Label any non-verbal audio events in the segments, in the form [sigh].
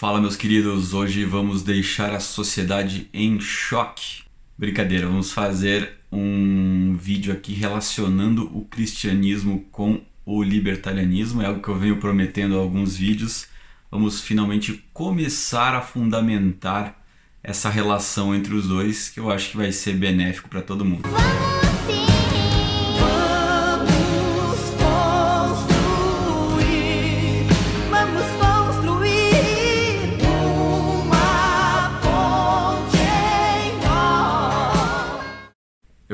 Fala, meus queridos. Hoje vamos deixar a sociedade em choque. Brincadeira, vamos fazer um vídeo aqui relacionando o cristianismo com o libertarianismo. É algo que eu venho prometendo há alguns vídeos. Vamos finalmente começar a fundamentar essa relação entre os dois, que eu acho que vai ser benéfico para todo mundo. Eu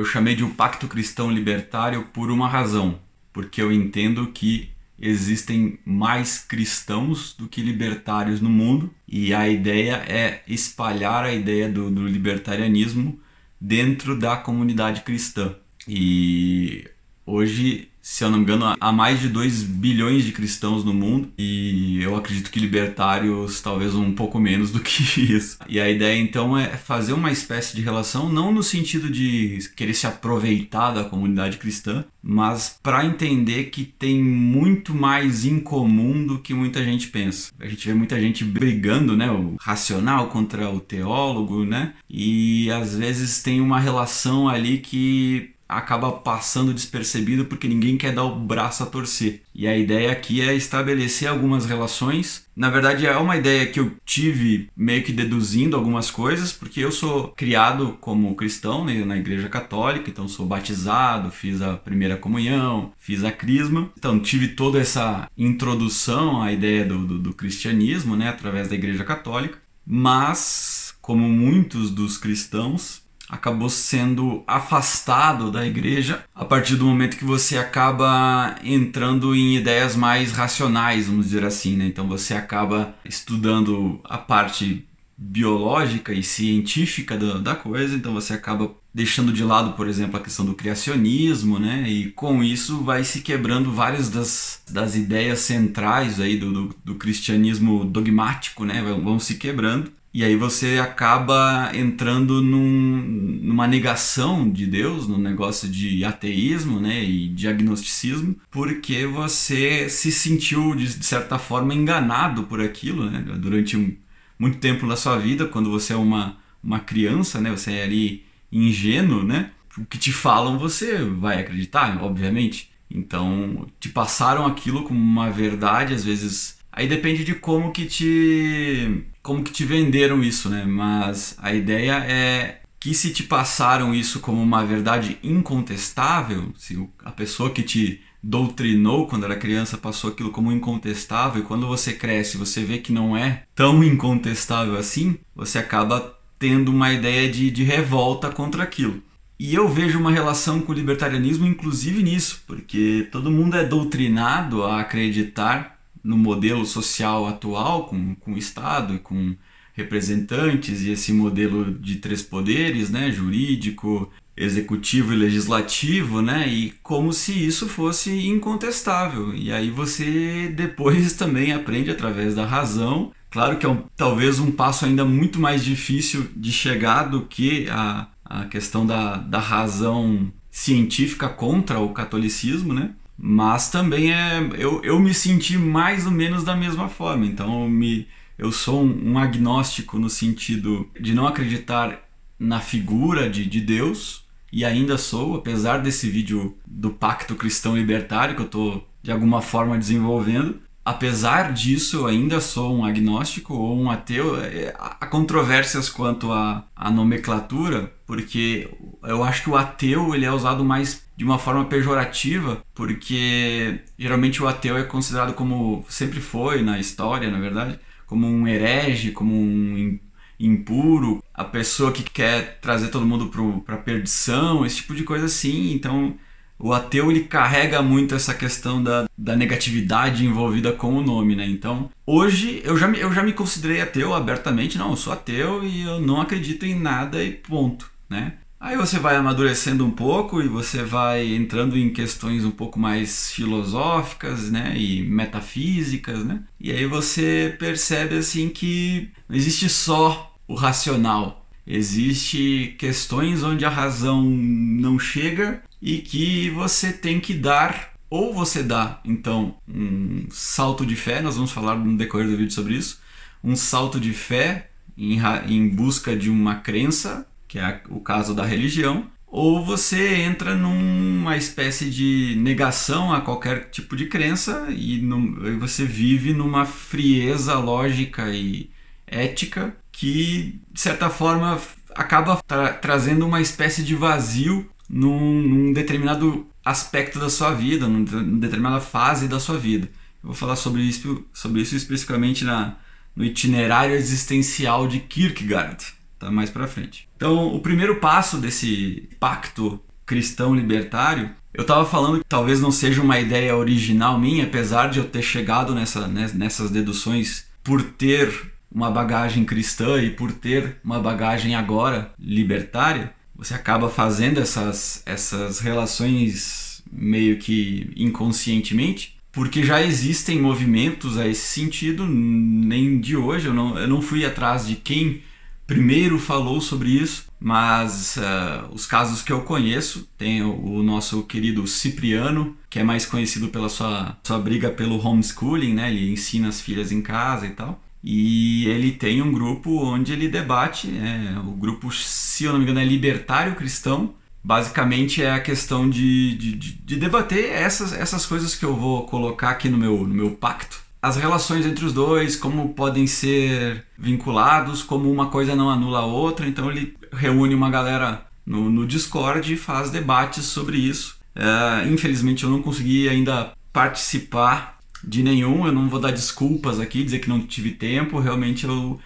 chamei de o Pacto Cristão Libertário por uma razão, porque eu entendo que existem mais cristãos do que libertários no mundo e a ideia é espalhar a ideia do, do libertarianismo dentro da comunidade cristã. E hoje se eu não me engano, há mais de 2 bilhões de cristãos no mundo e eu acredito que libertários talvez um pouco menos do que [laughs] isso. E a ideia então é fazer uma espécie de relação, não no sentido de querer se aproveitar da comunidade cristã, mas para entender que tem muito mais em comum do que muita gente pensa. A gente vê muita gente brigando, né, o racional contra o teólogo, né? E às vezes tem uma relação ali que acaba passando despercebido porque ninguém quer dar o braço a torcer. E a ideia aqui é estabelecer algumas relações. Na verdade, é uma ideia que eu tive meio que deduzindo algumas coisas, porque eu sou criado como cristão né, na Igreja Católica, então sou batizado, fiz a primeira comunhão, fiz a crisma. Então tive toda essa introdução à ideia do, do, do cristianismo né, através da Igreja Católica. Mas, como muitos dos cristãos, acabou sendo afastado da igreja a partir do momento que você acaba entrando em ideias mais racionais, vamos dizer assim, né? Então você acaba estudando a parte biológica e científica da, da coisa, então você acaba deixando de lado, por exemplo, a questão do criacionismo, né? E com isso vai se quebrando várias das, das ideias centrais aí do, do, do cristianismo dogmático, né? Vão, vão se quebrando e aí você acaba entrando num, numa negação de Deus, num negócio de ateísmo né, e diagnosticismo, porque você se sentiu, de, certa forma, enganado por aquilo né, durante um, muito tempo na sua vida, quando você é uma, uma criança, né, você é ali ingênuo, né, o que te falam você vai acreditar, obviamente. Então, te passaram aquilo como uma verdade, às vezes. Aí depende de como que te como que te venderam isso, né? Mas a ideia é que se te passaram isso como uma verdade incontestável, se a pessoa que te doutrinou quando era criança passou aquilo como incontestável e quando você cresce você vê que não é tão incontestável assim, você acaba tendo uma ideia de, de revolta contra aquilo. E eu vejo uma relação com o libertarianismo inclusive nisso, porque todo mundo é doutrinado a acreditar no modelo social atual, com, com o Estado e com representantes, e esse modelo de três poderes, né, jurídico, executivo e legislativo, né, e como se isso fosse incontestável. E aí você depois [laughs] também aprende através da razão. Claro que é um, talvez um passo ainda muito mais difícil de chegar do que a, a questão da, da razão científica contra o catolicismo, né? Mas também é. Eu, eu me senti mais ou menos da mesma forma. Então eu, me, eu sou um, agnóstico no sentido de não acreditar na figura de, de Deus, e ainda sou, apesar desse vídeo do Pacto Cristão Libertário que eu estou de alguma forma desenvolvendo. Apesar disso, eu ainda sou um agnóstico ou um ateu. É, há controvérsias quanto à, à nomenclatura, porque eu acho que o ateu ele é usado mais de uma forma pejorativa, porque geralmente o ateu é considerado como sempre foi na história, na verdade, como um herege, como um impuro, a pessoa que quer trazer todo mundo para perdição, esse tipo de coisa assim. Então, o ateu ele carrega muito essa questão da, da negatividade envolvida com o nome, né? Então, hoje eu já, me, eu já me considerei ateu abertamente, não, eu sou ateu e eu não acredito em nada e ponto, né? Aí você vai amadurecendo um pouco e você vai entrando em questões um pouco mais filosóficas, né, e metafísicas, né? E aí você percebe assim que não existe só o racional, existe questões onde a razão não chega e que você tem que dar ou você dá então um salto de fé, nós vamos falar no decorrer do vídeo sobre isso, um salto de fé em, em busca de uma crença, que é o caso da religião, ou você entra numa espécie de negação a qualquer tipo de crença e, e você vive numa frieza lógica e ética que, de certa forma, acaba tra trazendo uma espécie de vazio num, num, determinado aspecto da sua vida, numa determinada fase da sua vida. Eu vou falar sobre isso, sobre isso especificamente na, no itinerário existencial de Kierkegaard, tá mais para frente. Então, o primeiro passo desse pacto cristão libertário, eu estava falando que talvez não seja uma ideia original minha, apesar de eu ter chegado nessa, nessas deduções por ter uma bagagem cristã e por ter uma bagagem agora libertária, você acaba fazendo essas, essas relações meio que inconscientemente, porque já existem movimentos a esse sentido, nem de hoje, eu não, eu não fui atrás de quem primeiro falou sobre isso, mas uh, os casos que eu conheço, tem o, o, nosso querido Cipriano, que é mais conhecido pela sua, sua briga pelo homeschooling, né? ele ensina as filhas em casa e tal. E ele tem um grupo onde ele debate, é, o grupo, se eu não me engano, é Libertário Cristão. Basicamente é a questão de, de, de debater essas, essas coisas que eu vou colocar aqui no meu, no meu pacto. As relações entre os dois, como podem ser vinculados, como uma coisa não anula a outra. Então ele reúne uma galera no, no Discord e faz debates sobre isso. É, infelizmente eu não consegui ainda participar de nenhum. Eu não vou dar desculpas aqui, dizer que não tive tempo. Realmente eu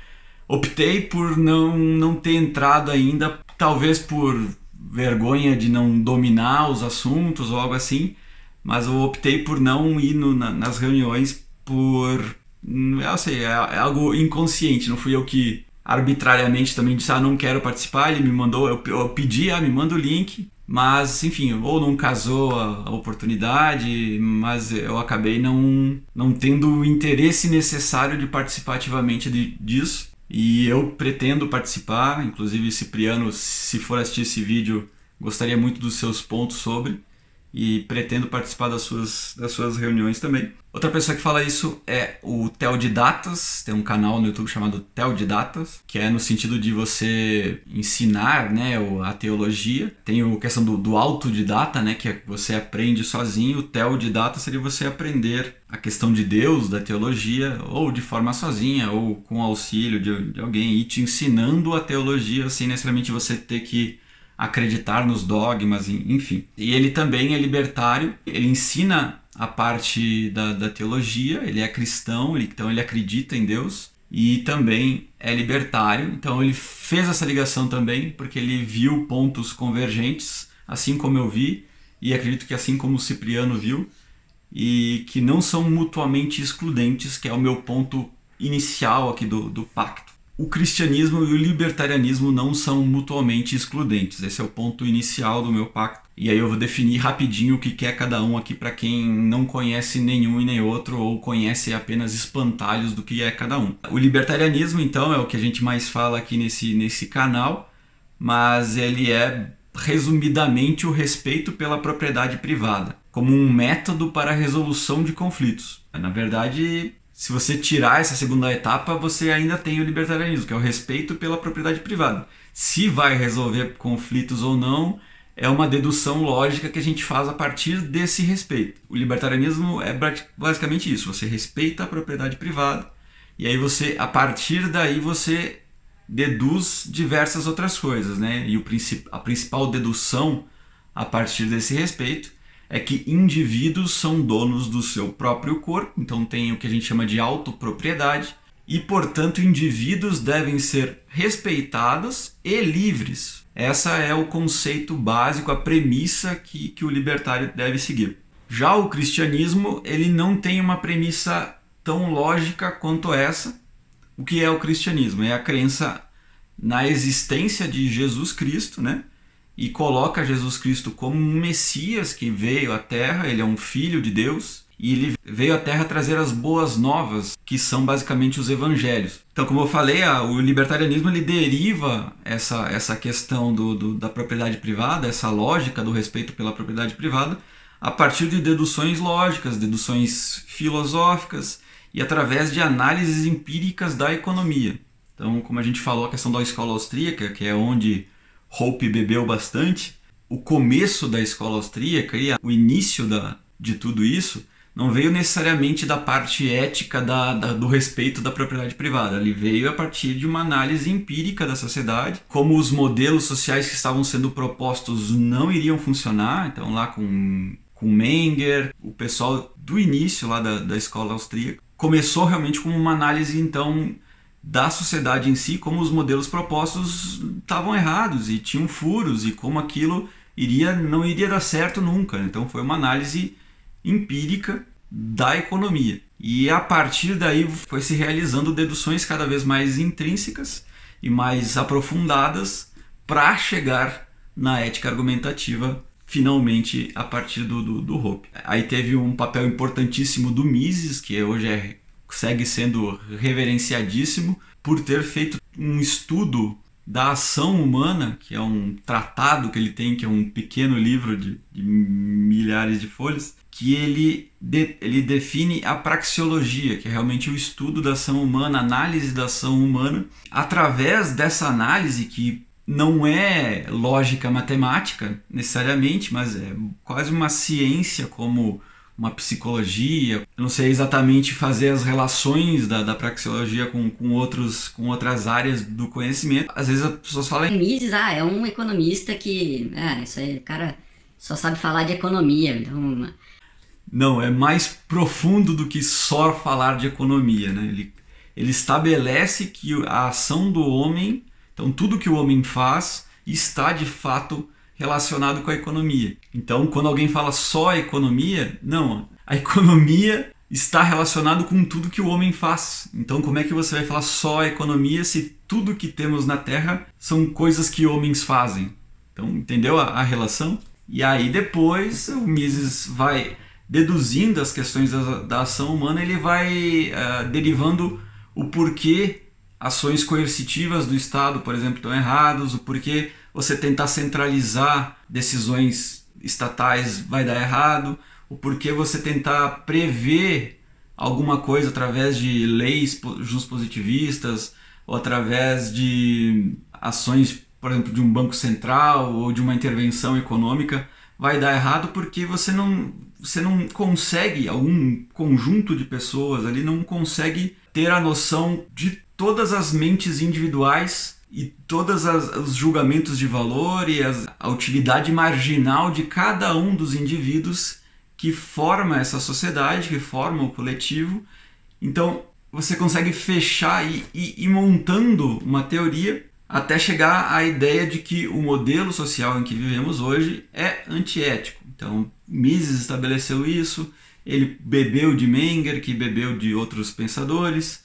optei por não, não ter entrado ainda, talvez por vergonha de não dominar os assuntos ou algo assim, mas eu optei por não ir no, na, nas reuniões por. Eu sei, é, é, algo inconsciente, não fui eu que arbitrariamente também disse, ah, não quero participar, ele me mandou, eu, eu pedi, ah, me manda o link, mas, enfim, ou não casou a, a, oportunidade, mas eu acabei não, não tendo o interesse necessário de participar ativamente de, disso. E eu pretendo participar, inclusive Cipriano, se for assistir esse vídeo, gostaria muito dos seus pontos sobre e pretendo participar das suas, das suas reuniões também. Outra pessoa que fala isso é o Teodidatas, tem um canal no YouTube chamado Teodidatas, que é no sentido de você ensinar né, a teologia. Tem a questão do, do autodidata, né, que é você aprende sozinho. O Teodidata seria você aprender a questão de Deus, da teologia, ou de forma sozinha, ou com auxílio de, de alguém, e te ensinando a teologia sem necessariamente você ter que acreditar nos dogmas, enfim. E ele também é libertário, ele ensina a parte da, da teologia, ele é cristão, ele, então ele acredita em Deus e também é libertário. Então ele fez essa ligação também porque ele viu pontos convergentes, assim como eu vi, e acredito que assim como o Cipriano viu, e que não são mutuamente excludentes, que é o meu ponto inicial aqui do, do pacto o cristianismo e o libertarianismo não são mutuamente excludentes. Esse é o ponto inicial do meu pacto. E aí eu vou definir rapidinho o que é cada um aqui para quem não conhece nenhum e nem outro ou conhece apenas espantalhos do que é cada um. O libertarianismo, então, é o que a gente mais fala aqui nesse, nesse canal, mas ele é resumidamente o respeito pela propriedade privada, como um método para a resolução de conflitos. Na verdade, se você tirar essa segunda etapa, você ainda tem o libertarianismo, que é o respeito pela propriedade privada. Se vai resolver conflitos ou não, é uma dedução lógica que a gente faz a partir desse respeito. O libertarianismo é basicamente isso: você respeita a propriedade privada e aí você, a partir daí, você deduz diversas outras coisas, né? E o a principal dedução a partir desse respeito é que indivíduos são donos do seu próprio corpo, então tem o que a gente chama de autopropriedade, e portanto indivíduos devem ser respeitados e livres. Essa é o conceito básico, a premissa que, que o libertário deve seguir. Já o cristianismo, ele não tem uma premissa tão lógica quanto essa. O que é o cristianismo? É a crença na existência de Jesus Cristo, né? E coloca Jesus Cristo como um Messias que veio à Terra, ele é um filho de Deus e ele veio à Terra trazer as boas novas, que são basicamente os evangelhos. Então, como eu falei, o libertarianismo ele deriva essa, essa questão do, do, da propriedade privada, essa lógica do respeito pela propriedade privada, a partir de deduções lógicas, deduções filosóficas e através de análises empíricas da economia. Então, como a gente falou, a questão da escola austríaca, que é onde Hope bebeu bastante, o começo da escola austríaca e o início da, de tudo isso não veio necessariamente da parte ética da, da, do respeito da propriedade privada. Ele veio a partir de uma análise empírica da sociedade, como os modelos sociais que estavam sendo propostos não iriam funcionar. Então, lá com, com Menger, o pessoal do início lá da, da escola austríaca, começou realmente com uma análise, então, da sociedade em si, como os modelos propostos estavam errados e tinham furos e como aquilo iria não iria dar certo nunca. Então, foi uma análise empírica da economia. E a partir daí foi se realizando deduções cada vez mais intrínsecas e mais aprofundadas para chegar na ética argumentativa finalmente a partir do, do, do Hope. Aí teve um papel importantíssimo do Mises, que hoje é, segue sendo reverenciadíssimo, por ter feito um estudo da ação humana, que é um tratado que ele tem, que é um pequeno livro de, de milhares de folhas, que ele, de, ele define a praxeologia, que é realmente o estudo da ação humana, análise da ação humana. Através dessa análise, que não é lógica matemática necessariamente, mas é quase uma ciência como uma psicologia. Eu não sei exatamente fazer as relações da, da praxeologia com, com, outros, com outras áreas do conhecimento. Às vezes as pessoas falam. Mises, ah, é um economista que. É, isso aí, cara só sabe falar de economia. Então... Não, é mais profundo do que só falar de economia. Né? Ele, ele estabelece que a ação do homem, então tudo que o homem faz, está de fato relacionado com a economia. Então, quando alguém fala só economia, não, a [laughs] economia está relacionado com tudo que o homem faz. Então, como é que você vai falar só economia se tudo que temos na Terra são coisas que homens fazem? Então, entendeu a, a relação? E aí depois o Mises vai deduzindo as questões da, da ação humana, ele vai uh, derivando o porquê ações coercitivas do Estado, por exemplo, estão errados, o porquê você tentar centralizar decisões estatais vai dar errado, o porquê você tentar prever alguma coisa através de leis positivistas ou através de ações, por exemplo, de um banco central ou de uma intervenção econômica vai dar errado porque você não você não consegue algum conjunto de pessoas ali não consegue ter a noção de todas as mentes individuais e todos os julgamentos de valor e as, a utilidade marginal de cada um dos indivíduos que forma essa sociedade, que forma o coletivo. Então você consegue fechar e ir montando uma teoria até chegar à ideia de que o modelo social em que vivemos hoje é antiético. Então Mises estabeleceu isso, ele bebeu de Menger, que bebeu de outros pensadores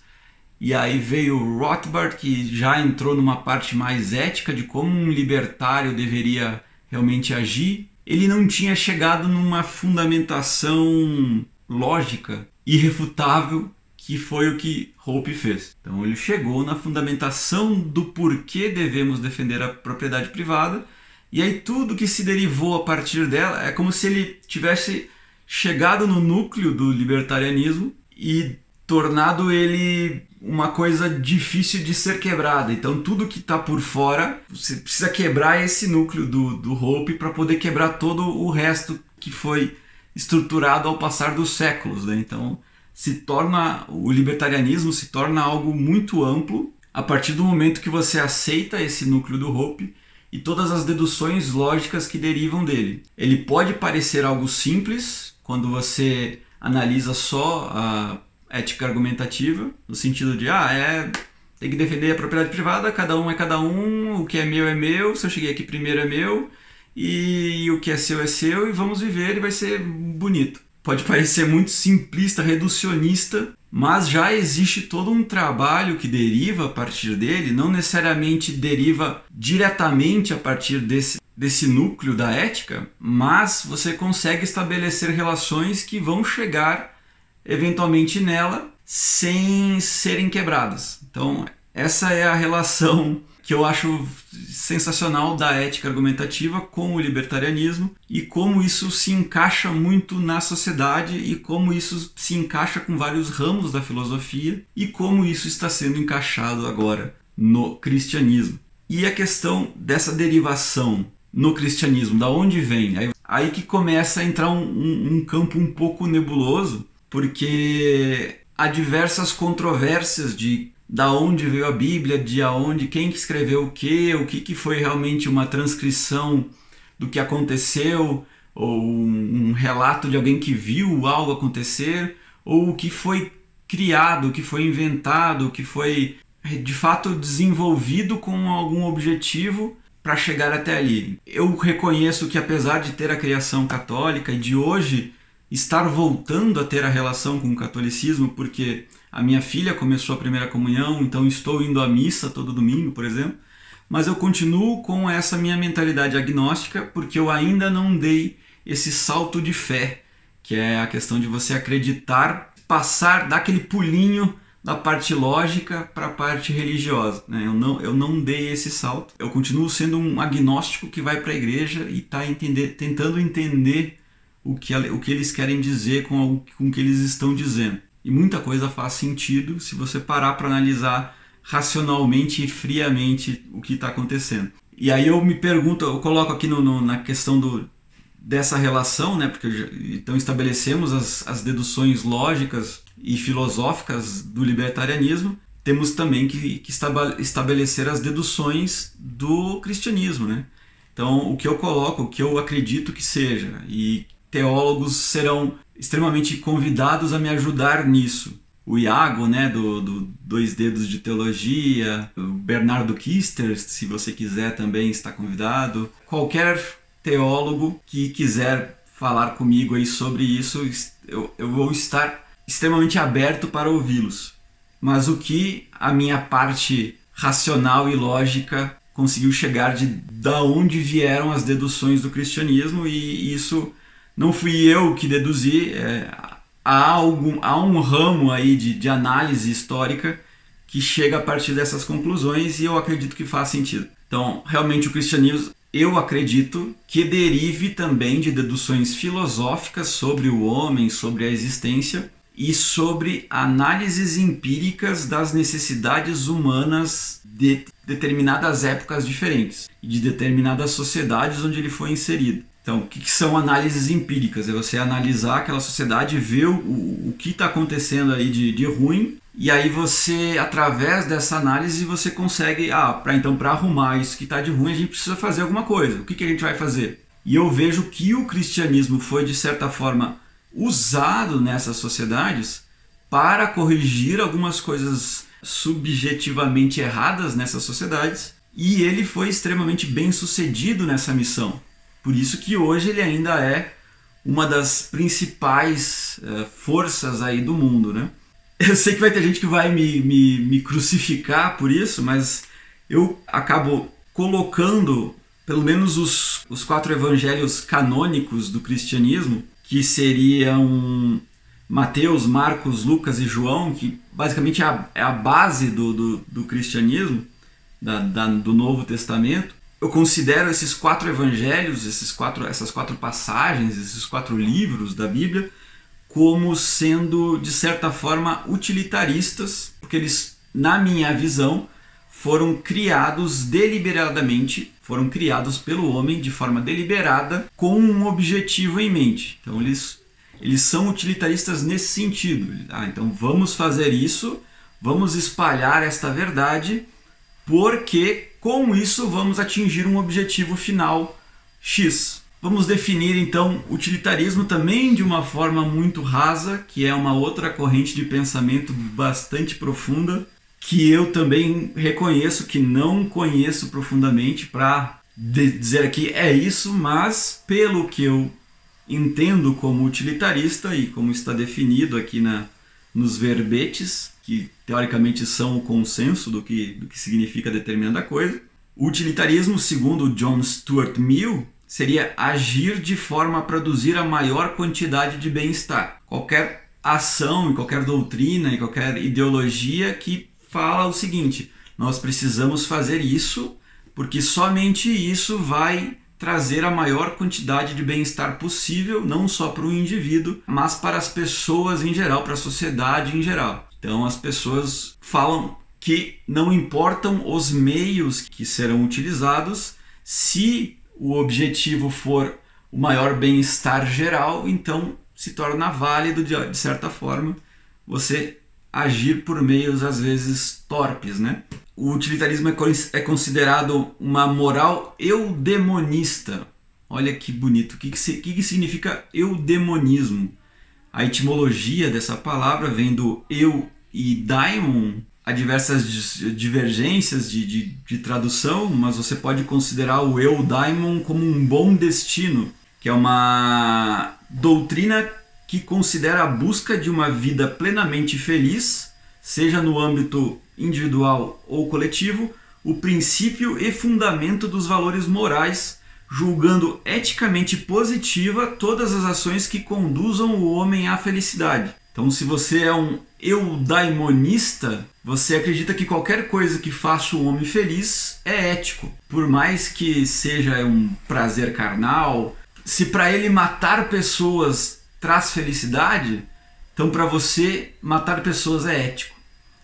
e aí veio Rothbard, que já entrou numa parte mais ética de como um libertário deveria realmente agir. Ele não tinha chegado numa fundamentação lógica, irrefutável, que foi o que Hope fez. Então ele chegou na fundamentação do porquê devemos defender a propriedade privada, e aí tudo que se derivou a partir dela é como se ele tivesse chegado no núcleo do libertarianismo e tornado ele uma coisa difícil de ser quebrada. Então tudo que está por fora, você precisa quebrar esse núcleo do, do Hope para poder quebrar todo o resto que foi estruturado ao passar dos séculos. Né? Então se torna o libertarianismo se torna algo muito amplo a partir do momento que você aceita esse núcleo do Hope e todas as deduções lógicas que derivam dele. Ele pode parecer algo simples quando você analisa só a ética argumentativa, no sentido de, ah, é, tem que defender a propriedade privada, cada um é cada um, o que é meu é meu, se eu cheguei aqui primeiro é meu, e o que é seu é seu, e vamos viver e vai ser bonito. Pode parecer muito simplista, reducionista, mas já existe todo um trabalho que deriva a partir dele, não necessariamente deriva diretamente a partir desse, desse núcleo da ética, mas você consegue estabelecer relações que vão chegar eventualmente nela sem serem quebradas. Então, essa é a relação que eu acho sensacional da ética argumentativa com o libertarianismo e como isso se encaixa muito na sociedade e como isso se encaixa com vários ramos da filosofia e como isso está sendo encaixado agora no cristianismo. E a questão dessa derivação no cristianismo, da onde vem? Aí, que começa a entrar um, um, um campo um pouco nebuloso, porque há diversas controvérsias de da onde veio a Bíblia, de aonde, quem escreveu o que, o que, que foi realmente uma transcrição do que aconteceu, ou um relato de alguém que viu algo acontecer, ou o que foi criado, o que foi inventado, o que foi de fato desenvolvido com algum objetivo para chegar até ali. Eu reconheço que apesar de ter a criação católica e de hoje estar voltando a ter a relação com o catolicismo, porque a minha filha começou a primeira comunhão, então estou indo à missa todo domingo, por exemplo. Mas eu continuo com essa minha mentalidade agnóstica porque eu ainda não dei esse salto de fé, que é a questão de você acreditar, passar, dar aquele pulinho da parte lógica para a parte religiosa. Né? Eu, não, eu não dei esse salto. Eu continuo sendo um agnóstico que vai para a igreja e está entender, tentando entender o que, o que eles querem dizer com, com o que eles estão dizendo. E muita coisa faz sentido se você parar para analisar racionalmente e friamente o que está acontecendo. E aí eu me pergunto, eu coloco aqui no, no, na questão do, dessa relação, né? Porque já, então estabelecemos as, as deduções lógicas e filosóficas do libertarianismo. Temos também que, que estabelecer as deduções do cristianismo, né? Então, o que eu coloco, o que eu acredito que seja, e teólogos serão extremamente convidados a me ajudar nisso. O Iago, né, do, do Dois Dedos de Teologia, o Bernardo Kister, se você quiser também está convidado. Qualquer teólogo que quiser falar comigo aí sobre isso, eu, eu vou estar extremamente aberto para ouvi-los. Mas o que a minha parte racional e lógica conseguiu chegar de da onde vieram as deduções do cristianismo e isso não fui eu que deduzi, é, há, algum, há um ramo aí de, de análise histórica que chega a partir dessas conclusões e eu acredito que faz sentido. Então, realmente o cristianismo, eu acredito que derive também de deduções filosóficas sobre o homem, sobre a existência e sobre análises empíricas das necessidades humanas de determinadas épocas diferentes e de determinadas sociedades onde ele foi inserido. Então, o que, que, são análises empíricas? É você analisar aquela sociedade, ver o, o que está acontecendo aí de, de ruim, e aí você, através dessa análise, você consegue, ah, para então para arrumar isso que está de ruim, a gente precisa fazer alguma coisa. O que, que a gente vai fazer? E eu vejo que o cristianismo foi, de certa forma, usado nessas sociedades para corrigir algumas coisas subjetivamente erradas nessas sociedades, e ele foi extremamente bem sucedido nessa missão. Por isso que hoje ele ainda é uma das principais uh, forças aí do mundo, né? [laughs] Eu sei que vai ter gente que vai me, me, me crucificar por isso, mas eu acabo colocando pelo menos os, os quatro evangelhos canônicos do cristianismo, que seriam Mateus, Marcos, Lucas e João, que basicamente é a, é a base do, do, do cristianismo, da, da, do Novo Testamento eu considero esses quatro evangelhos, esses quatro, essas quatro passagens, esses quatro livros da Bíblia, como sendo, de certa forma, utilitaristas, porque eles, na minha visão, foram criados deliberadamente, foram criados pelo homem de forma deliberada, com um objetivo em mente. Então, eles, eles são utilitaristas nesse sentido. Ah, então, vamos fazer isso, vamos espalhar esta verdade, porque com isso, vamos atingir um objetivo final X. Vamos definir então utilitarismo também de uma forma muito rasa, que é uma outra corrente de pensamento bastante profunda, que eu também reconheço que não conheço profundamente para dizer aqui é isso, mas pelo que eu entendo como utilitarista e como está definido aqui na, nos verbetes, que teoricamente são o consenso do que, do que significa determinada coisa. O utilitarismo, segundo John Stuart Mill, seria agir de forma a produzir a maior quantidade de bem-estar. Qualquer ação, qualquer doutrina e qualquer ideologia que fala o seguinte: nós precisamos fazer isso porque somente isso vai trazer a maior quantidade de bem-estar possível, não só para o indivíduo, mas para as pessoas em geral, para a sociedade em geral. Então as pessoas falam que não importam os meios que serão utilizados, se o objetivo for o maior bem-estar geral, então se torna válido de, de certa forma você agir por meios às vezes torpes, né? O utilitarismo é, é considerado uma moral eudemonista. Olha que bonito. O que, que, que, significa eudemonismo? A etimologia dessa palavra vem do eu e daimon. Há diversas divergências de, de, de tradução, mas você pode considerar o eu daimon como um bom destino, que é uma doutrina que considera a busca de uma vida plenamente feliz, seja no âmbito individual ou coletivo, o princípio e fundamento dos valores morais, julgando eticamente positiva todas as ações que conduzam o homem à felicidade. Então, se você é um eudaimonista, você acredita que qualquer coisa que faça o homem feliz é ético. Por mais que seja um prazer carnal, se para ele matar pessoas traz felicidade, então para você matar pessoas é ético.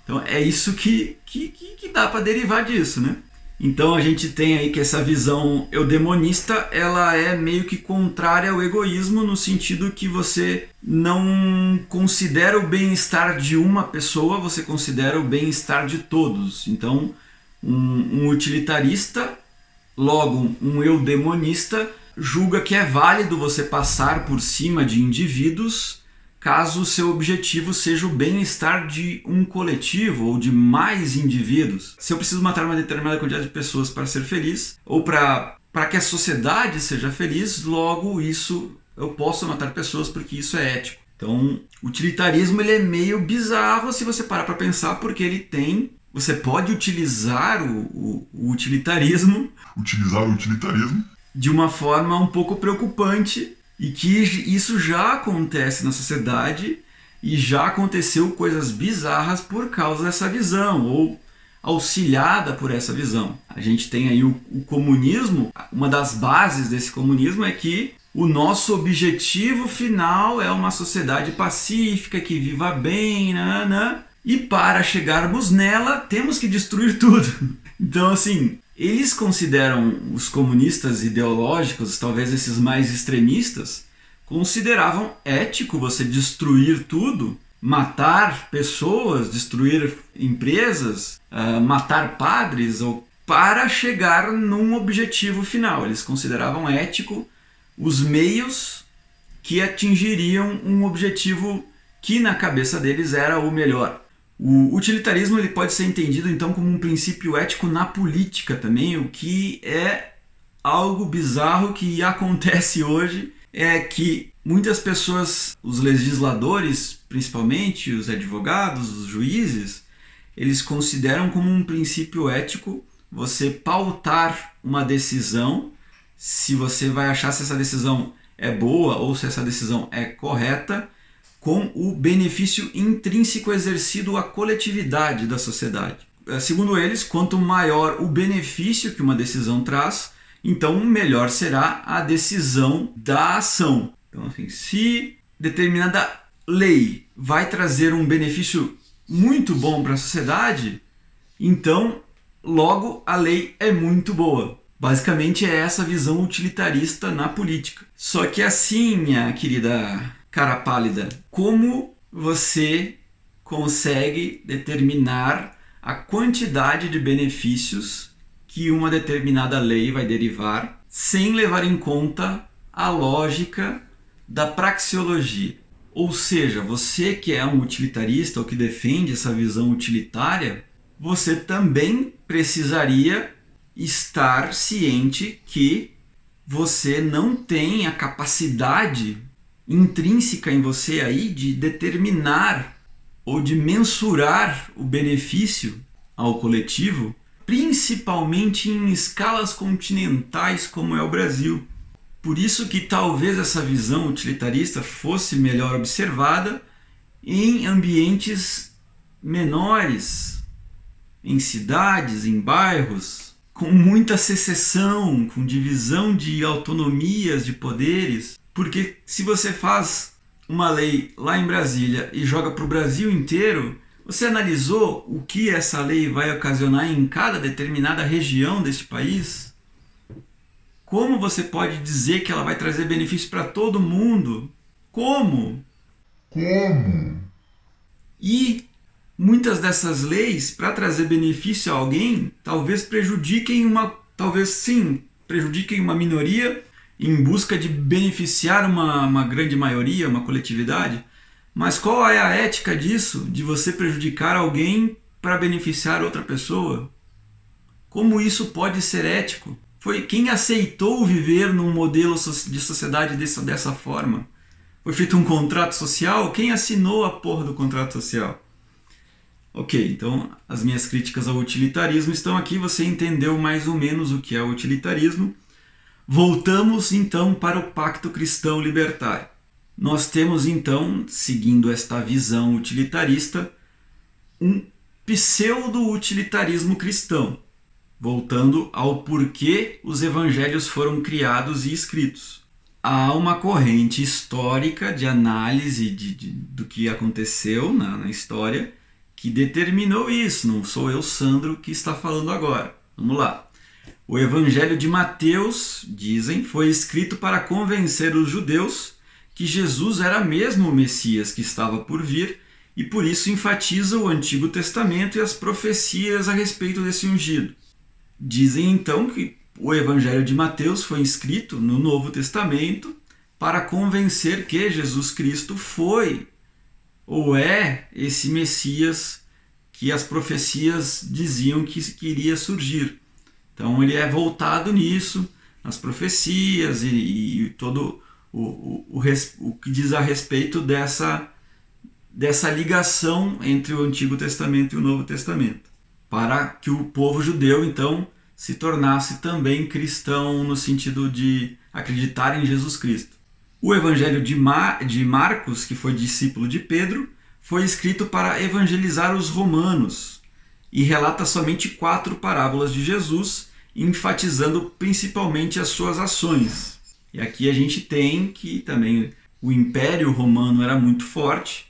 Então é isso que, que, que dá para derivar disso, né? Então a gente tem aí que essa visão eudemonista ela é meio que contrária ao egoísmo no sentido que você não considera o bem-estar de uma pessoa, você considera o bem-estar de todos. Então um, um utilitarista, logo um eudemonista, julga que é válido você passar por cima de indivíduos caso o seu objetivo seja o bem-estar de um coletivo ou de mais indivíduos. Se eu preciso matar uma determinada quantidade de pessoas para ser feliz ou para para que a sociedade seja feliz, logo isso eu posso matar pessoas porque isso é ético. Então, utilitarismo ele é meio bizarro se você parar para pensar, porque ele tem. Você pode utilizar o, o, o utilitarismo. Utilizar o utilitarismo de uma forma um pouco preocupante e que isso já acontece na sociedade e já aconteceu coisas bizarras por causa dessa visão ou auxiliada por essa visão. A gente tem aí o, o comunismo, uma das bases desse comunismo é que o nosso objetivo final é uma sociedade pacífica que viva bem, né? e para chegarmos nela temos que destruir tudo. [laughs] Então, assim, eles consideram os comunistas ideológicos, talvez esses mais extremistas, consideravam ético você destruir tudo, matar pessoas, destruir empresas, uh, matar padres, ou para chegar num objetivo final. Eles consideravam ético os meios que atingiriam um objetivo que na cabeça deles era o melhor. O utilitarismo ele pode ser entendido então como um princípio ético na política também, o que é algo bizarro que [laughs] acontece hoje é que muitas pessoas, os legisladores, principalmente os advogados, os juízes, eles consideram como um princípio ético você pautar uma decisão, se você vai achar se essa decisão é boa ou se essa decisão é correta, com o benefício intrínseco exercido à coletividade da sociedade. Eh, segundo eles, quanto maior o benefício que uma decisão traz, então melhor será a decisão da ação. Então, assim, se determinada lei vai trazer um benefício muito bom para a sociedade, então logo a lei é muito boa. Basicamente é essa visão utilitarista na política. Só que assim, minha querida cara pálida, como você consegue determinar a quantidade de benefícios que uma determinada lei vai derivar sem levar em conta a lógica da praxeologia. Ou seja, você que é um utilitarista ou que defende essa visão utilitária, você também precisaria estar ciente que você não tem a capacidade intrínseca em você aí de determinar ou de mensurar o benefício ao coletivo, principalmente em escalas continentais como é o Brasil. Por isso que talvez essa visão utilitarista fosse melhor observada em ambientes menores, em cidades, em bairros, com muita secessão, com divisão de autonomias, de poderes. Porque se você faz uma lei lá em Brasília e joga para o Brasil inteiro, você analisou o que essa lei vai ocasionar em cada determinada região deste país? Como você pode dizer que ela vai trazer benefício para todo mundo? Como? Como? E muitas dessas leis, para trazer benefício a alguém, talvez prejudiquem uma, talvez sim, prejudiquem uma minoria em busca de beneficiar uma, uma grande maioria, uma coletividade. Mas qual é a ética disso, de você prejudicar alguém para beneficiar outra pessoa? Como isso pode ser ético? Foi quem aceitou viver num modelo de sociedade dessa, dessa forma? Foi feito um contrato social? Quem assinou a porra do contrato social? Ok, então as minhas críticas ao utilitarismo estão aqui. Você entendeu mais ou menos o que é o utilitarismo. Voltamos então para o Pacto Cristão Libertário. Nós temos então, seguindo esta visão utilitarista, um pseudo-utilitarismo cristão, voltando ao porquê os evangelhos foram criados e escritos. Há uma corrente histórica de análise de, de do que aconteceu na, na história que determinou isso. Não sou eu, Sandro, que está falando agora. Vamos lá. O Evangelho de Mateus, dizem, foi escrito para convencer os judeus que Jesus era mesmo o Messias que estava por vir e por isso enfatiza o Antigo Testamento e as profecias a respeito desse ungido. Dizem então que o Evangelho de Mateus foi escrito no Novo Testamento para convencer que Jesus Cristo foi ou é esse Messias que as profecias diziam que iria surgir. Então ele é voltado nisso, nas profecias e, e todo o, o, o, o que diz a respeito dessa, dessa ligação entre o Antigo Testamento e o Novo Testamento, para que o povo judeu então se tornasse também cristão no sentido de acreditar em Jesus Cristo. O Evangelho de, Mar, de Marcos, que foi discípulo de Pedro, foi escrito para evangelizar os romanos e relata somente quatro parábolas de Jesus, enfatizando principalmente as suas ações. E aqui a gente tem que também o Império Romano era muito forte,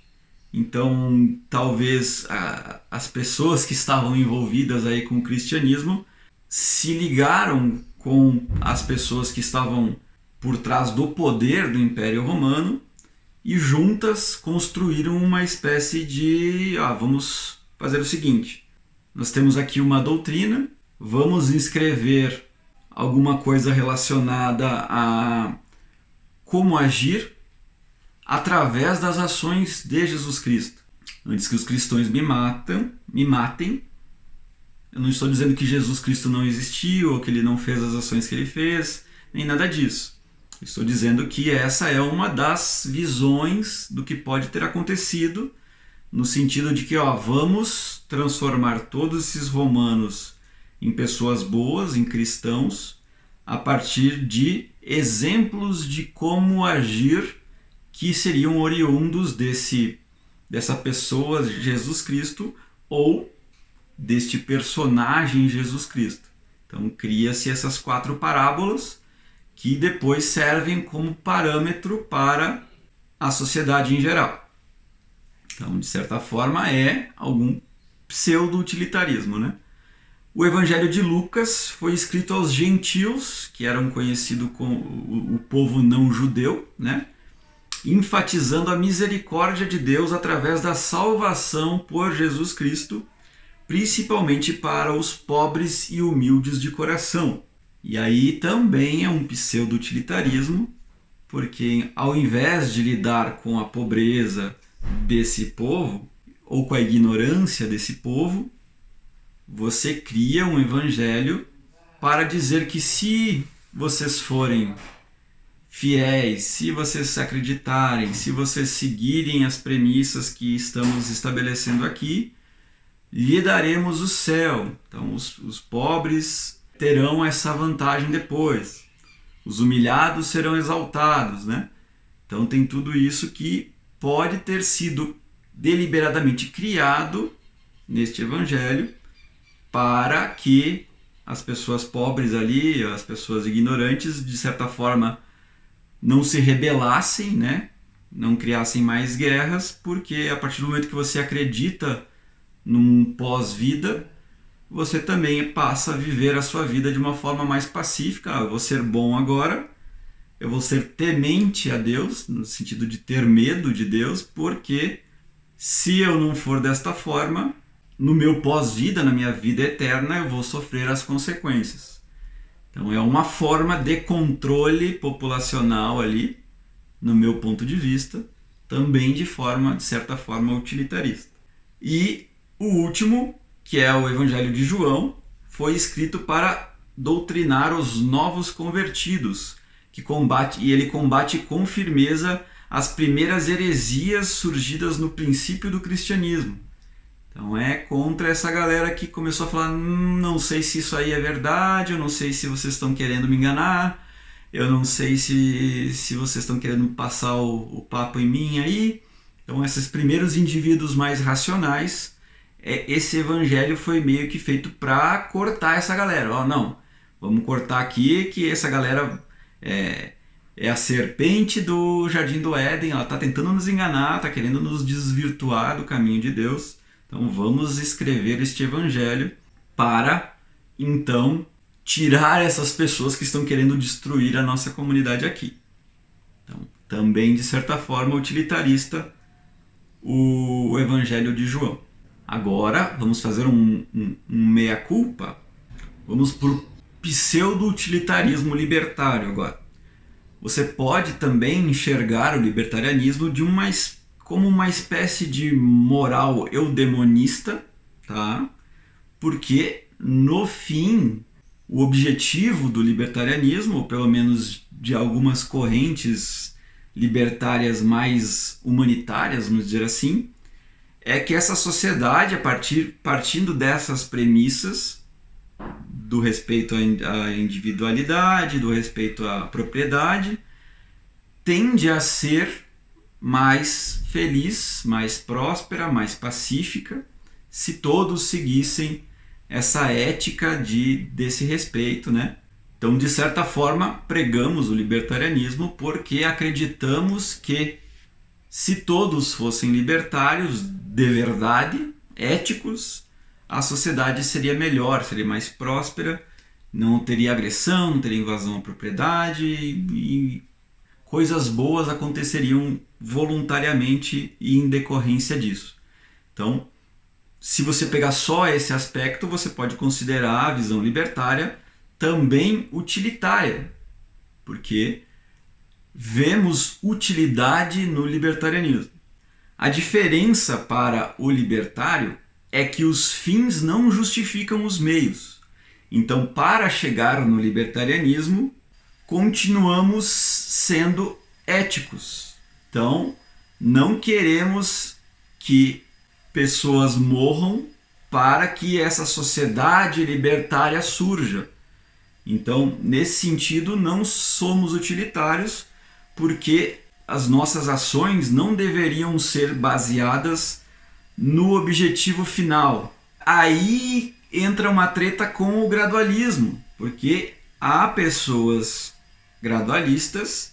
então talvez a, as pessoas que estavam envolvidas aí com o cristianismo se ligaram com as pessoas que estavam por trás do poder do Império Romano e juntas construíram uma espécie de, ah, vamos fazer o seguinte, nós temos aqui uma doutrina, vamos escrever alguma coisa relacionada a como agir através das ações de Jesus Cristo. Antes que os cristãos me matem, me matem. Eu não estou dizendo que Jesus Cristo não existiu ou que ele não fez as ações que ele fez, nem nada disso. Estou dizendo que essa é uma das visões do que pode ter acontecido, no sentido de que ó, vamos transformar todos esses romanos em pessoas boas, em cristãos, a partir de exemplos de como agir que seriam oriundos desse dessa pessoa Jesus Cristo ou deste personagem Jesus Cristo. Então cria-se essas quatro parábolas que depois servem como parâmetro para a sociedade em geral. Então, de certa forma, é algum pseudo-utilitarismo, né? O Evangelho de Lucas foi escrito aos gentios, que eram conhecidos como o povo não judeu, né? enfatizando a misericórdia de Deus através da salvação por Jesus Cristo, principalmente para os pobres e humildes de coração. E aí também é um pseudo-utilitarismo, porque ao invés de lidar com a pobreza desse povo, ou com a ignorância desse povo, você cria um evangelho para dizer que se vocês forem fiéis, se vocês acreditarem, se vocês seguirem as premissas que estamos estabelecendo aqui, lhe daremos o céu. Então, os, os pobres terão essa vantagem depois. Os humilhados serão exaltados, né? Então, tem tudo isso que pode ter sido deliberadamente criado neste evangelho para que as pessoas pobres ali, as pessoas ignorantes, de certa forma, não se rebelassem, né? não criassem mais guerras, porque a partir do momento que você acredita num pós-vida, você também passa a viver a sua vida de uma forma mais pacífica. Ah, eu vou ser bom agora, eu vou ser temente a Deus, no sentido de ter medo de Deus, porque se eu não for desta forma, no meu pós-vida, na minha vida eterna, eu vou sofrer as consequências. Então é uma forma de controle populacional ali, no meu ponto de vista, também de forma, de certa forma, utilitarista. E o último, que é o Evangelho de João, foi escrito para doutrinar os novos convertidos, que combate e ele combate com firmeza as primeiras heresias surgidas no princípio do cristianismo então é contra essa galera que começou a falar: hum, não sei se isso aí é verdade, eu não sei se vocês estão querendo me enganar, eu não sei se, se vocês estão querendo passar o, o papo em mim aí. Então, esses primeiros indivíduos mais racionais, é, esse evangelho foi meio que feito para cortar essa galera. Ó, oh, não, vamos cortar aqui que essa galera é, é a serpente do jardim do Éden, ela está tentando nos enganar, está querendo nos desvirtuar do caminho de Deus. Então vamos escrever este evangelho para então tirar essas pessoas que estão querendo destruir a nossa comunidade aqui. Então, também de certa forma utilitarista o evangelho de João. Agora vamos fazer um, um, um meia-culpa. Vamos para o pseudo-utilitarismo libertário agora. Você pode também enxergar o libertarianismo de uma espécie como uma espécie de moral eudemonista, tá? Porque no fim o objetivo do libertarianismo, ou pelo menos de algumas correntes libertárias mais humanitárias, vamos dizer assim, é que essa sociedade, a partir partindo dessas premissas do respeito à individualidade, do respeito à propriedade, tende a ser mais feliz, mais próspera, mais pacífica, se todos seguissem essa ética de desse respeito, né? Então, de certa forma, pregamos o libertarianismo porque acreditamos que se todos fossem libertários de verdade, éticos, a sociedade seria melhor, seria mais próspera, não teria agressão, não teria invasão à propriedade e coisas boas aconteceriam voluntariamente e em decorrência disso. Então, se você pegar só esse aspecto, você pode considerar a visão libertária também utilitária, porque vemos utilidade no libertarianismo. A diferença para o libertário é que os fins não justificam os meios. Então, para chegar no libertarianismo, continuamos sendo éticos. Então, não queremos que pessoas morram para que essa sociedade libertária surja. Então, nesse sentido, não somos utilitários, porque as nossas ações não deveriam ser baseadas no objetivo final. Aí entra uma treta com o gradualismo, porque há pessoas gradualistas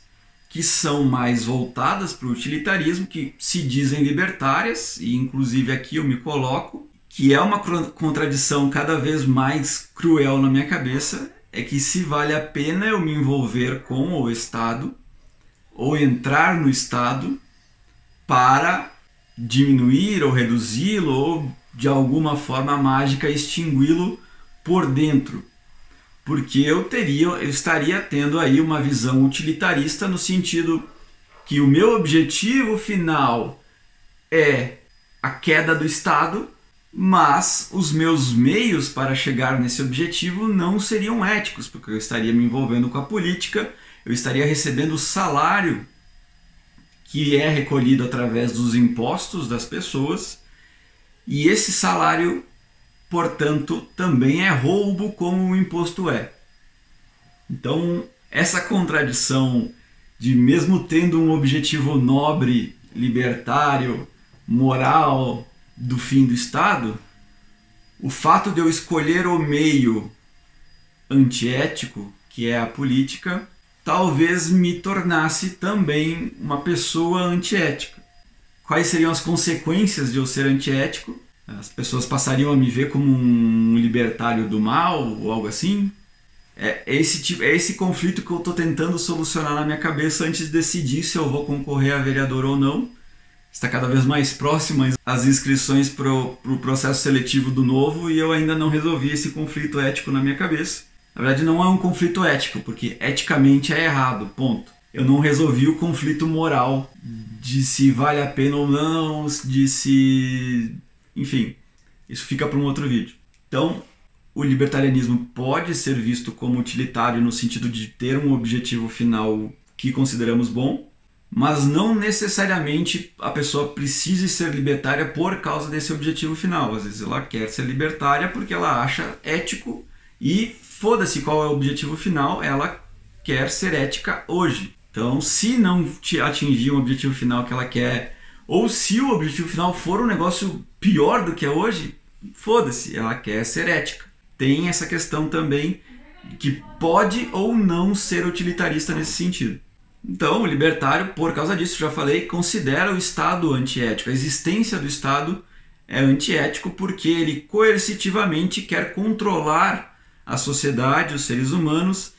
que são mais voltadas para o utilitarismo, que se dizem libertárias, e inclusive aqui eu me coloco, que é uma contradição cada vez mais cruel na minha cabeça, é que se vale a pena eu me envolver com o Estado ou entrar no Estado para diminuir ou reduzi-lo ou de alguma forma mágica extingui-lo por dentro porque eu teria, eu estaria tendo aí uma visão utilitarista no sentido que o meu objetivo final é a queda do Estado, mas os meus meios para chegar nesse objetivo não seriam éticos, porque eu estaria me envolvendo com a política, eu estaria recebendo o salário que é recolhido através dos impostos das pessoas, e esse salário portanto, também é roubo como o imposto é. Então, essa contradição de mesmo tendo um objetivo nobre, libertário, moral do fim do Estado, o fato de eu escolher o meio antiético, que é a política, talvez me tornasse também uma pessoa antiética. Quais seriam as consequências de eu ser antiético? As pessoas passariam a me ver como um libertário do mal ou algo assim? É esse, tipo, é esse conflito que eu estou tentando solucionar na minha cabeça antes de decidir se eu vou concorrer a vereador ou não. Está cada vez mais próximas as inscrições para o pro processo seletivo do novo e eu ainda não resolvi esse conflito ético na minha cabeça. Na verdade, não é um conflito ético, porque eticamente é errado, ponto. Eu não resolvi o conflito moral de se vale a pena ou não, de se. Enfim, isso fica para um outro vídeo. Então, o libertarianismo pode ser visto como utilitário no sentido de ter um objetivo final que consideramos bom, mas não necessariamente a pessoa precise ser libertária por causa desse objetivo final. Às vezes ela quer ser libertária porque ela acha ético e foda-se qual é o objetivo final, ela quer ser ética hoje. Então, se não atingir um objetivo final que ela quer, ou se o objetivo final for um negócio pior do que é hoje, foda-se, ela quer ser ética tem essa questão também que pode ou não ser utilitarista nesse sentido. Então, o libertário, por causa disso, já falei, considera o Estado antiético. A existência do Estado é antiético porque ele coercitivamente quer controlar a sociedade, os seres humanos,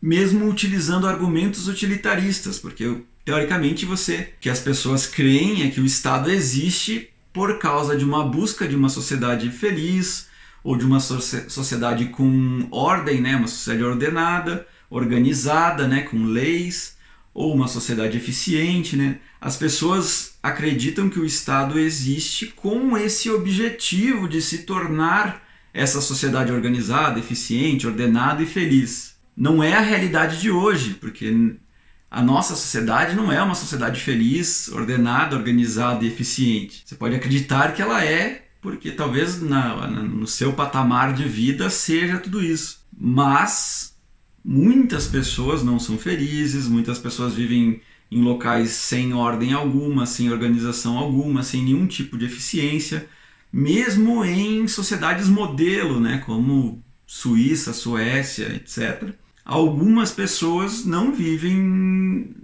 mesmo utilizando argumentos utilitaristas, porque teoricamente você, que as pessoas creem é que o Estado existe por causa de uma busca de uma sociedade feliz, ou de uma sociedade com ordem, né, uma sociedade ordenada, organizada, né, com leis, ou uma sociedade eficiente, né? As pessoas acreditam que o Estado existe com esse objetivo de se tornar essa sociedade organizada, eficiente, ordenada e feliz. Não é a realidade de hoje, porque a nossa sociedade não é uma sociedade feliz, ordenada, organizada e eficiente. Você pode acreditar que ela é porque talvez na, no seu patamar de vida seja tudo isso. Mas muitas pessoas não são felizes, muitas pessoas vivem em locais sem ordem alguma, sem organização alguma, sem nenhum tipo de eficiência, mesmo em sociedades modelo, né, como Suíça, Suécia, etc. Algumas pessoas não vivem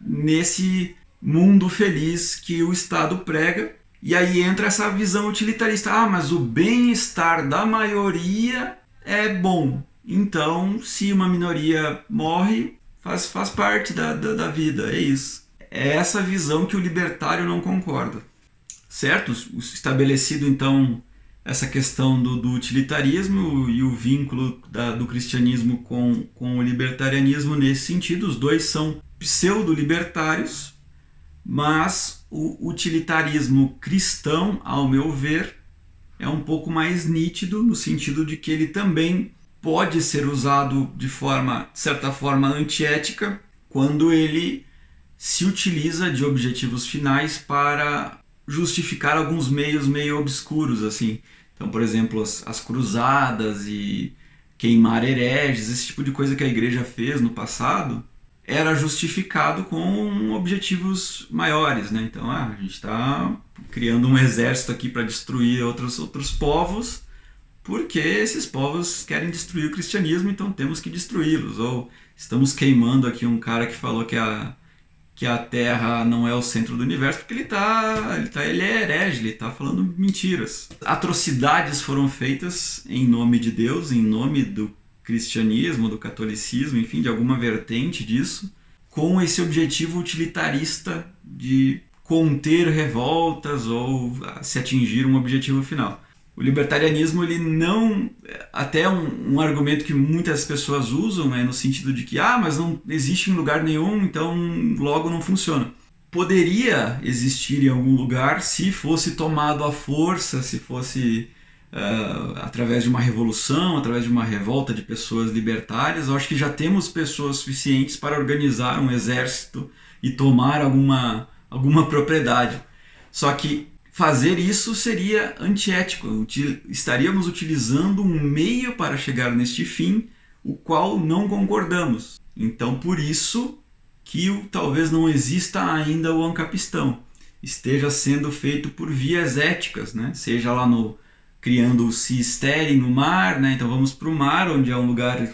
nesse mundo feliz que o Estado prega e aí entra essa visão utilitarista. Ah, mas o bem-estar da maioria é bom. Então, se uma minoria morre, faz, faz parte da, da, da vida. É isso. É essa visão que o libertário não concorda. Certo? Estabelecido então essa questão do, do utilitarismo e o vínculo da, do cristianismo com, com o libertarianismo nesse sentido. Os dois são pseudo-libertários, mas o utilitarismo cristão, ao meu ver, é um pouco mais nítido no sentido de que ele também pode ser usado de forma, de certa forma, antiética quando ele se utiliza de objetivos finais para justificar alguns meios meio obscuros assim. Então, por exemplo, as, as cruzadas e queimar hereges, esse tipo de coisa que a igreja fez no passado, era justificado com objetivos maiores, né? Então, ah, a gente está criando um exército aqui para destruir outros, outros povos, porque esses povos querem destruir o cristianismo, então temos que destruí-los. Ou estamos queimando aqui um cara que falou que a, que a Terra não é o centro do universo, porque ele tá, ele tá, ele é herege, ele está falando mentiras. Atrocidades foram feitas em nome de Deus, em nome do cristianismo, do catolicismo, enfim, de alguma vertente disso, com esse objetivo utilitarista de conter revoltas ou se atingir um objetivo final. O libertarianismo ele não até um, um argumento que muitas pessoas usam é no sentido de que ah mas não existe em lugar nenhum então logo não funciona poderia existir em algum lugar se fosse tomado à força se fosse uh, através de uma revolução, através de uma revolta de pessoas libertárias. Eu acho que já temos pessoas suficientes para organizar um exército e tomar alguma, alguma propriedade. Só que fazer isso seria antiético. Estaríamos utilizando um meio para chegar neste fim, o qual não concordamos. Então, por isso que talvez não exista ainda o ancapistão. Esteja sendo feito por vias éticas, né? seja lá no, criando o Cisterem no mar, né? Então vamos para o mar, onde é um lugar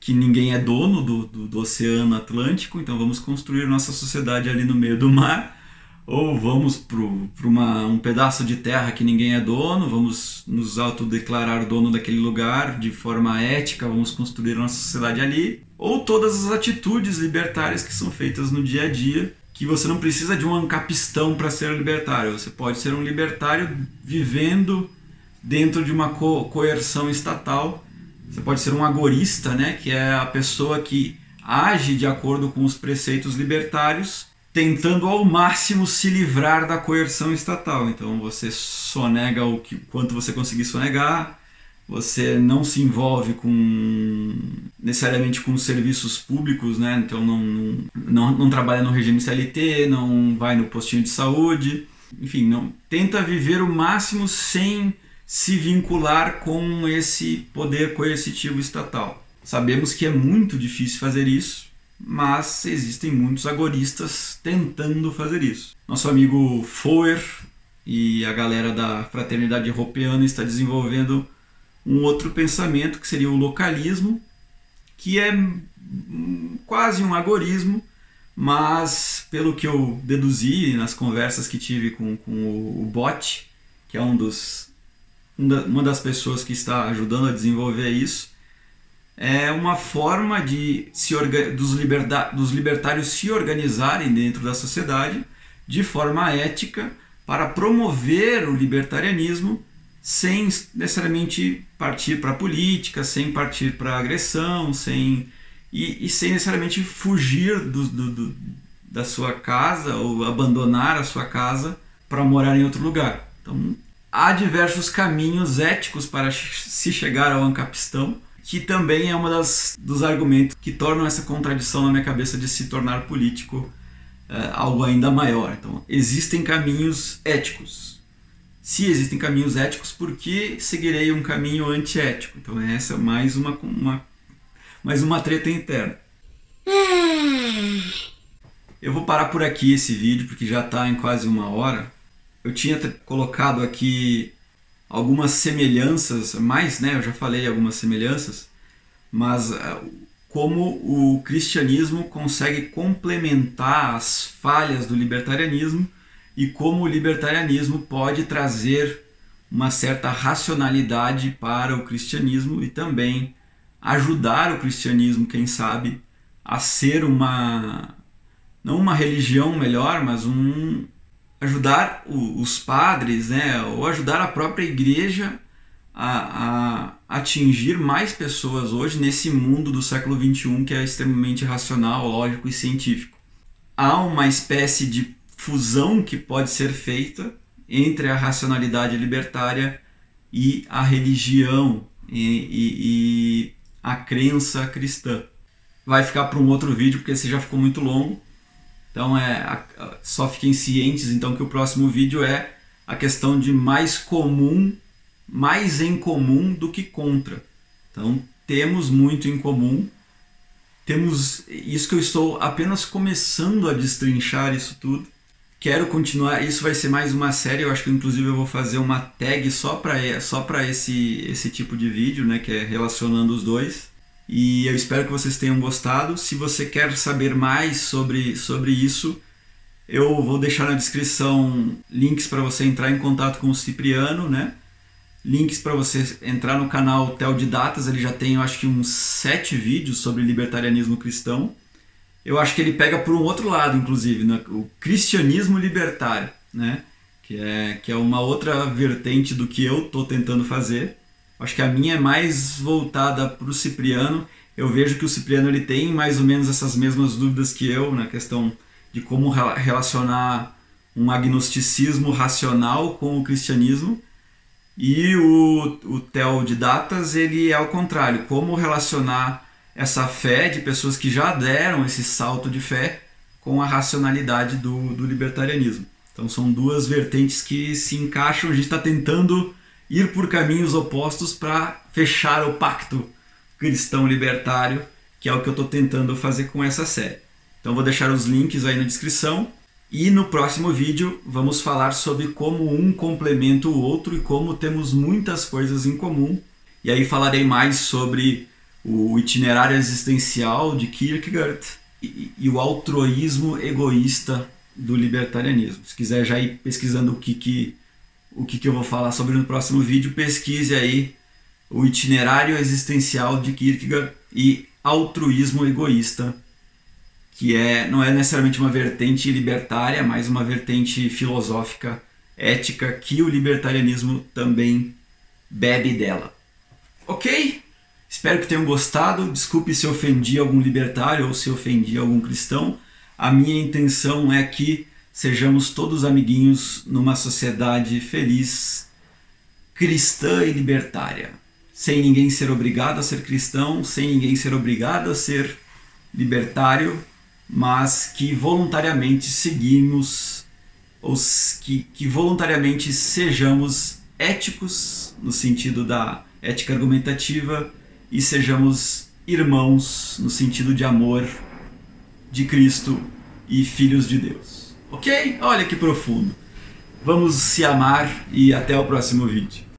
que ninguém é dono do, do, do, Oceano Atlântico, então vamos construir nossa sociedade ali no meio do mar. Ou vamos para um pedaço de terra que ninguém é dono, vamos nos autodeclarar dono daquele lugar de forma ética, vamos construir nossa sociedade ali. Ou todas as atitudes libertárias que são feitas no dia a dia, que você não precisa de um ancapistão para ser libertário, você pode ser um libertário vivendo dentro de uma co coerção estatal você pode ser um agorista, né, que é a pessoa que age de acordo com os preceitos libertários, tentando ao máximo se livrar da coerção estatal. Então você sonega o que quanto você conseguir sonegar, você não se envolve com necessariamente com serviços públicos, né? Então não, não, não trabalha no regime CLT, não vai no postinho de saúde, enfim, não tenta viver o máximo sem se vincular com esse poder coercitivo estatal. Sabemos que é muito difícil fazer isso, mas existem muitos agoristas tentando fazer isso. Nosso amigo Foer e a galera da Fraternidade Europeana está desenvolvendo um outro pensamento que seria o localismo, que é quase um agorismo, mas pelo que eu deduzi nas conversas que tive com, com o Bot, que é um dos uma das pessoas que está ajudando a desenvolver isso, é uma forma de se dos, dos libertários se organizarem dentro da sociedade de forma ética para promover o libertarianismo sem necessariamente partir para a política, sem partir para a agressão, sem e, e, sem necessariamente fugir do, do, do, da sua casa ou abandonar a sua casa para morar em outro lugar. Então há diversos caminhos éticos para se chegar ao ancapistão, que também é um dos argumentos que tornam essa contradição na minha cabeça de se tornar político é, algo ainda maior. Então, existem caminhos éticos. Se existem caminhos éticos, por que seguirei um caminho antiético? Então, essa é mais uma, uma, mais uma treta interna. Eu vou parar por aqui esse vídeo, porque já está em quase uma hora eu tinha colocado aqui algumas semelhanças, mais, né? Eu já falei algumas semelhanças, mas uh, como o cristianismo consegue complementar as falhas do libertarianismo e como o libertarianismo pode trazer uma certa racionalidade para o cristianismo e também ajudar o cristianismo, quem sabe, a ser uma não uma religião melhor, mas um, ajudar o, os padres, né, ou ajudar a própria igreja a, a, atingir mais pessoas hoje nesse mundo do século XXI que é extremamente racional, lógico e científico. Há uma espécie de fusão que pode ser feita entre a racionalidade libertária e a religião e, e, e a crença cristã. Vai ficar para um outro vídeo porque esse já ficou muito longo. Então é só fiquem cientes então que o próximo vídeo é a questão de mais comum, mais em comum do que contra. Então temos muito em comum. Temos isso que eu estou apenas começando a destrinchar isso tudo. Quero continuar, isso vai ser mais uma série, eu acho que inclusive eu vou fazer uma tag só para só para esse esse tipo de vídeo, né, que é relacionando os dois. E eu espero que vocês tenham gostado. Se você quer saber mais sobre, sobre isso, eu vou deixar na descrição links para você entrar em contato com o Cipriano, né? Links para você entrar no canal Tel de Datas, ele já tem, eu acho que uns sete vídeos sobre libertarianismo cristão. Eu acho que ele pega por um outro lado, inclusive, né? o cristianismo libertário, né? Que é, que é uma outra vertente do que eu estou tentando fazer. Acho que a minha é mais voltada para o Cipriano. Eu vejo que o Cipriano ele tem mais ou menos essas mesmas dúvidas que eu na questão de como relacionar um agnosticismo racional com o cristianismo. E o, o Theo de Datas ele é ao contrário, como relacionar essa fé de pessoas que já deram esse salto de fé com a racionalidade do, do libertarianismo. Então são duas vertentes que se encaixam, a gente está tentando ir por caminhos opostos para fechar o pacto cristão libertário, que é o que eu estou tentando fazer com essa série. Então vou deixar os links aí na descrição. E no próximo vídeo vamos falar sobre como um complementa o outro e como temos muitas coisas em comum. E aí falarei mais sobre o itinerário existencial de Kierkegaard e, e o altruísmo egoísta do libertarianismo. Se quiser já ir pesquisando o que, que, o que, que eu vou falar sobre no próximo vídeo, pesquise aí o itinerário existencial de Kierkegaard e altruísmo egoísta, que é não é necessariamente uma vertente libertária, mas uma vertente filosófica, ética que o libertarianismo também bebe dela. Ok? Espero que tenham gostado. Desculpe se ofendi algum libertário ou se ofendi algum cristão. A minha intenção é que sejamos todos amiguinhos numa sociedade feliz, cristã e libertária. Sem ninguém ser obrigado a ser cristão, sem ninguém ser obrigado a ser libertário, mas que voluntariamente seguimos, ou que, que voluntariamente sejamos éticos, no sentido da ética argumentativa, e sejamos irmãos no sentido de amor de Cristo e filhos de Deus. Ok? Olha que profundo. Vamos se amar e até o próximo vídeo.